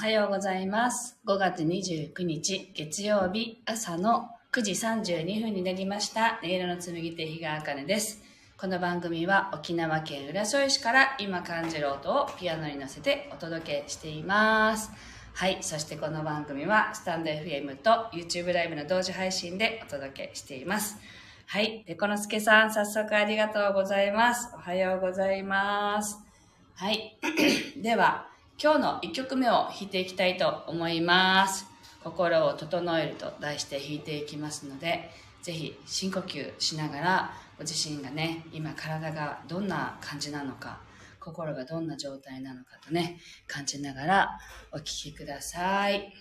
はようございます。5月29日月曜日朝の9時32分になりました。音色の紡手日川茜です。この番組は沖縄県浦添市から今感じる音をピアノに乗せてお届けしています。はい。そしてこの番組はスタンド FM と YouTube ライブの同時配信でお届けしています。はい。で、このすけさん、早速ありがとうございます。おはようございます。はい。では、今日の1曲目を弾いていきたいと思います。心を整えると題して弾いていきますので、ぜひ深呼吸しながら、ご自身がね、今体がどんな感じなのか、心がどんな状態なのかとね、感じながらお聴きください。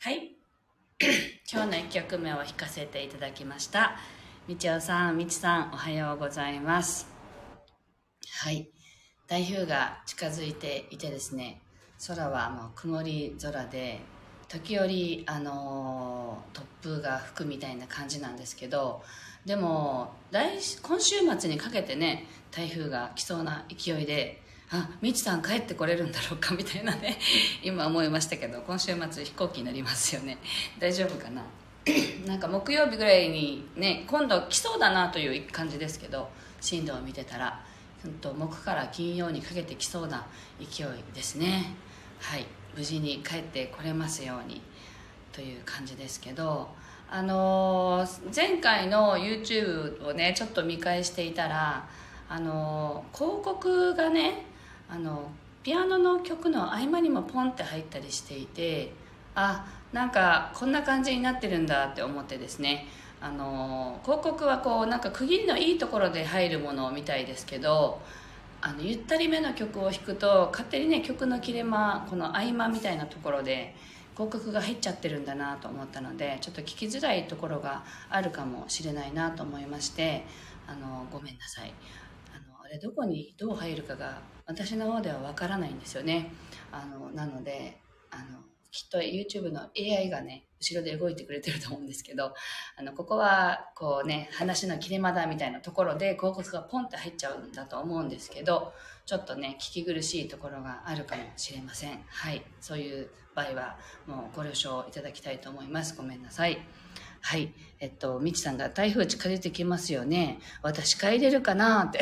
はい。今日の1曲目を弾かせていただきました。みちおさん、みちさん、おはようございます。はい。台風が近づいていてですね、空はもう曇り空で、時折、あのー突風が吹くみたいな感じなんですけど、でも、来今週末にかけてね、台風が来そうな勢いで、あ、みちさん帰ってこれるんだろうかみたいなね、今思いましたけど、今週末飛行機に乗りますよね。大丈夫かな？なんか木曜日ぐらいにね、今度来そうだなという感じですけど、進路を見てたら、うんと木から金曜にかけてきそうな勢いですね。はい。無事に帰ってこれますようにという感じですけど、あのー前回の YouTube をね、ちょっと見返していたら、あのー広告がね、あのピアノの曲の合間にもポンって入ったりしていてあなんかこんな感じになってるんだって思ってですね。あの広告はこうなんか区切りのいいところで入るものみたいですけどあのゆったりめの曲を弾くと勝手にね曲の切れ間この合間みたいなところで広告が入っちゃってるんだなと思ったのでちょっと聞きづらいところがあるかもしれないなと思いましてあのごめんなさい。あれどこにどう入るかが私の方ではわからないんですよねあのなのであのきっと YouTube の AI がね、後ろで動いてくれてると思うんですけど、あの、ここは、こうね、話の切れ間だみたいなところで広告がポンって入っちゃうんだと思うんですけど、ちょっとね、聞き苦しいところがあるかもしれません。はい。そういう場合は、もうご了承いただきたいと思います。ごめんなさい。はい。えっと、みちさんが台風近づいてきますよね。私帰れるかなって。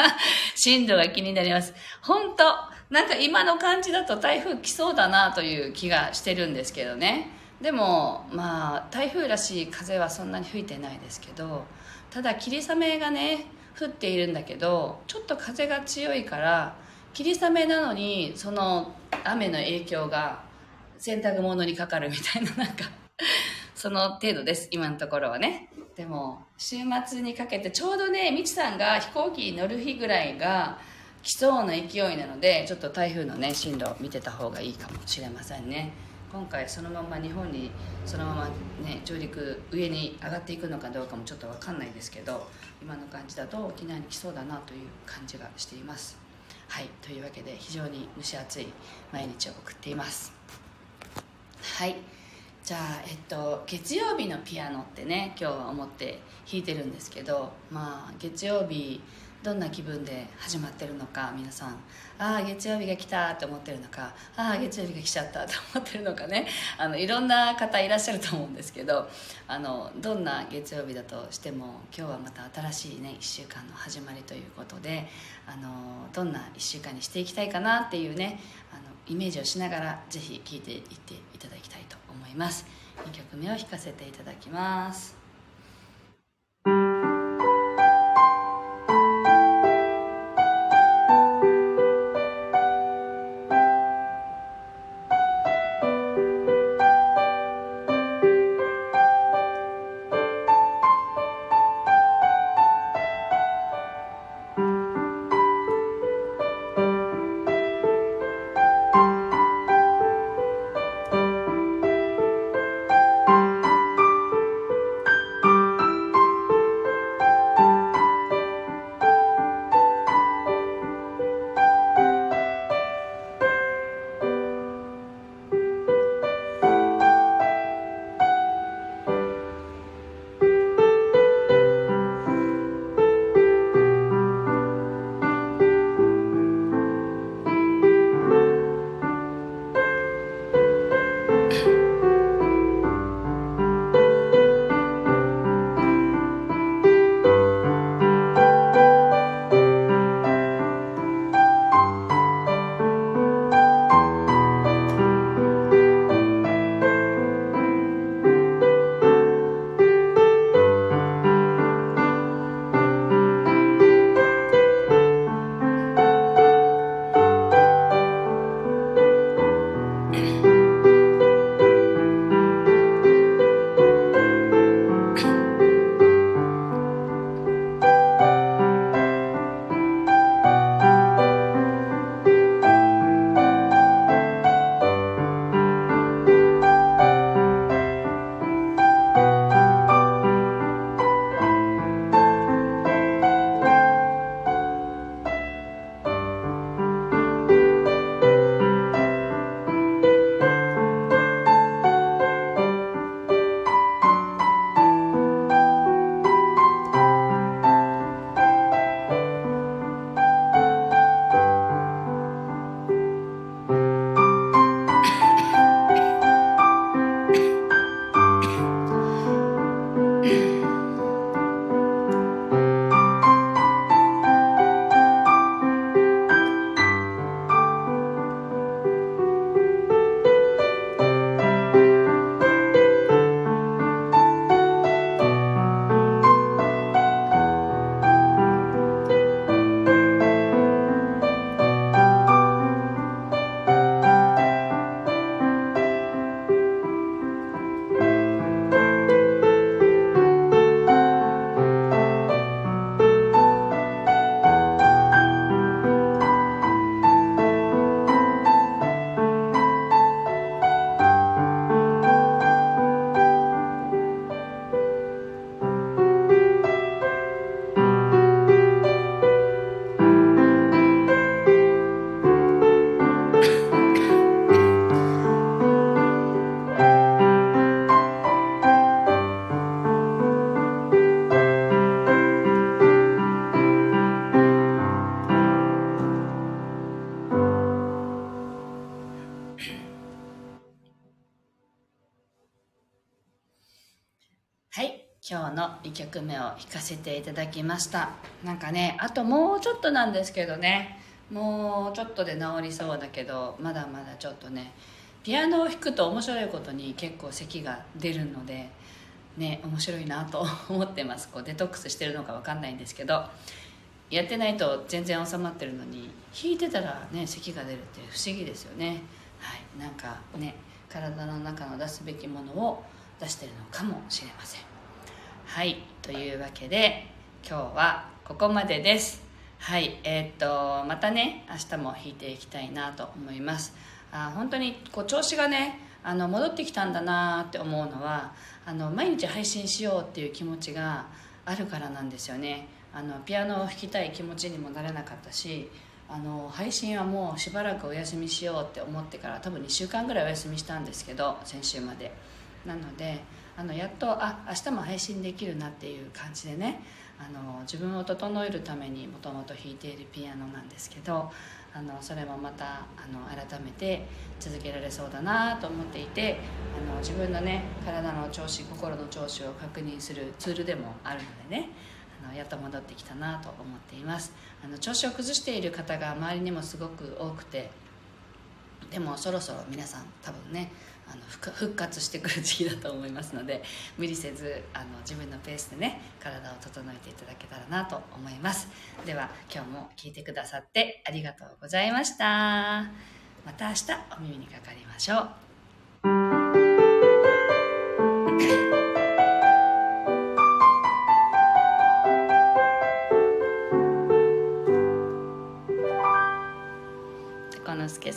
進路が気になります。本当なんか今の感じだと台風来そうだなという気がしてるんですけどね。でも、まあ、台風らしい風はそんなに吹いてないですけど、ただ霧雨がね、降っているんだけど、ちょっと風が強いから、霧雨なのに、その雨の影響が洗濯物にかかるみたいな、なんかその程度です、今のところはね。でも、週末にかけて、ちょうどね、みちさんが飛行機に乗る日ぐらいが来そうな勢いなので、ちょっと台風のね、進路を見てた方がいいかもしれませんね。今回そのまま日本にそのままね上陸上に上がっていくのかどうかもちょっと分かんないですけど今の感じだと沖縄に来そうだなという感じがしています。はい。というわけで非常に蒸し暑い毎日を送っています。はい。じゃあ、えっと、月曜日のピアノってね今日は思って弾いてるんですけどまあ月曜日どんな気分で始まってるのか皆さん。ああ月曜日が来たと思ってるのかああ月曜日が来ちゃったと思ってるのかね。あのいろんな方いらっしゃると思うんですけどあのどんな月曜日だとしても今日はまた新しいね1週間の始まりということであのどんな1週間にしていきたいかなっていうねイメージをしながらぜひ聴いていっていただきたいと思います。2曲目を弾かせていただきます。はい今日の2曲目を弾かせていただきました。なんかねあともうちょっとなんですけどね。もうちょっとで治りそうだけどまだまだちょっとねピアノを弾くと面白いことに結構咳が出るのでね面白いなと思ってます。こうデトックスしてるのか分かんないんですけどやってないと全然収まってるのに弾いてたらね咳が出るって不思議ですよね。はいなんかね体の中の出すべきものを出してるのかもしれません。はいというわけで今日はここまでです。はいえー、っとまたね明日も弾いていきたいなと思います。あ本当にこう調子がねあの戻ってきたんだなって思うのはあの毎日配信しようっていう気持ちがあるからなんですよね。あのピアノを弾きたい気持ちにもなれなかったしあの配信はもうしばらくお休みしようって思ってから多分2週間ぐらいお休みしたんですけど先週まで。なのであのやっとあ明日も配信できるなっていう感じでねあの自分を整えるためにもともと弾いているピアノなんですけどあのそれもまたあの改めて続けられそうだなと思っていてあの自分のね体の調子心の調子を確認するツールでもあるのでねあのやっと戻ってきたなと思っています。あの調子を崩している方が周りにもすごく多くてでもそろそろ皆さん多分ねあの復活してくる時期だと思いますので無理せずあの自分のペースでね体を整えていただけたらなと思います。では今日も聞いてくださってありがとうございました。また明日お耳にかかりましょう。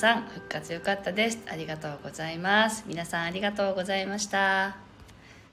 さん復活良かったです。ありがとうございます。皆さんありがとうございました。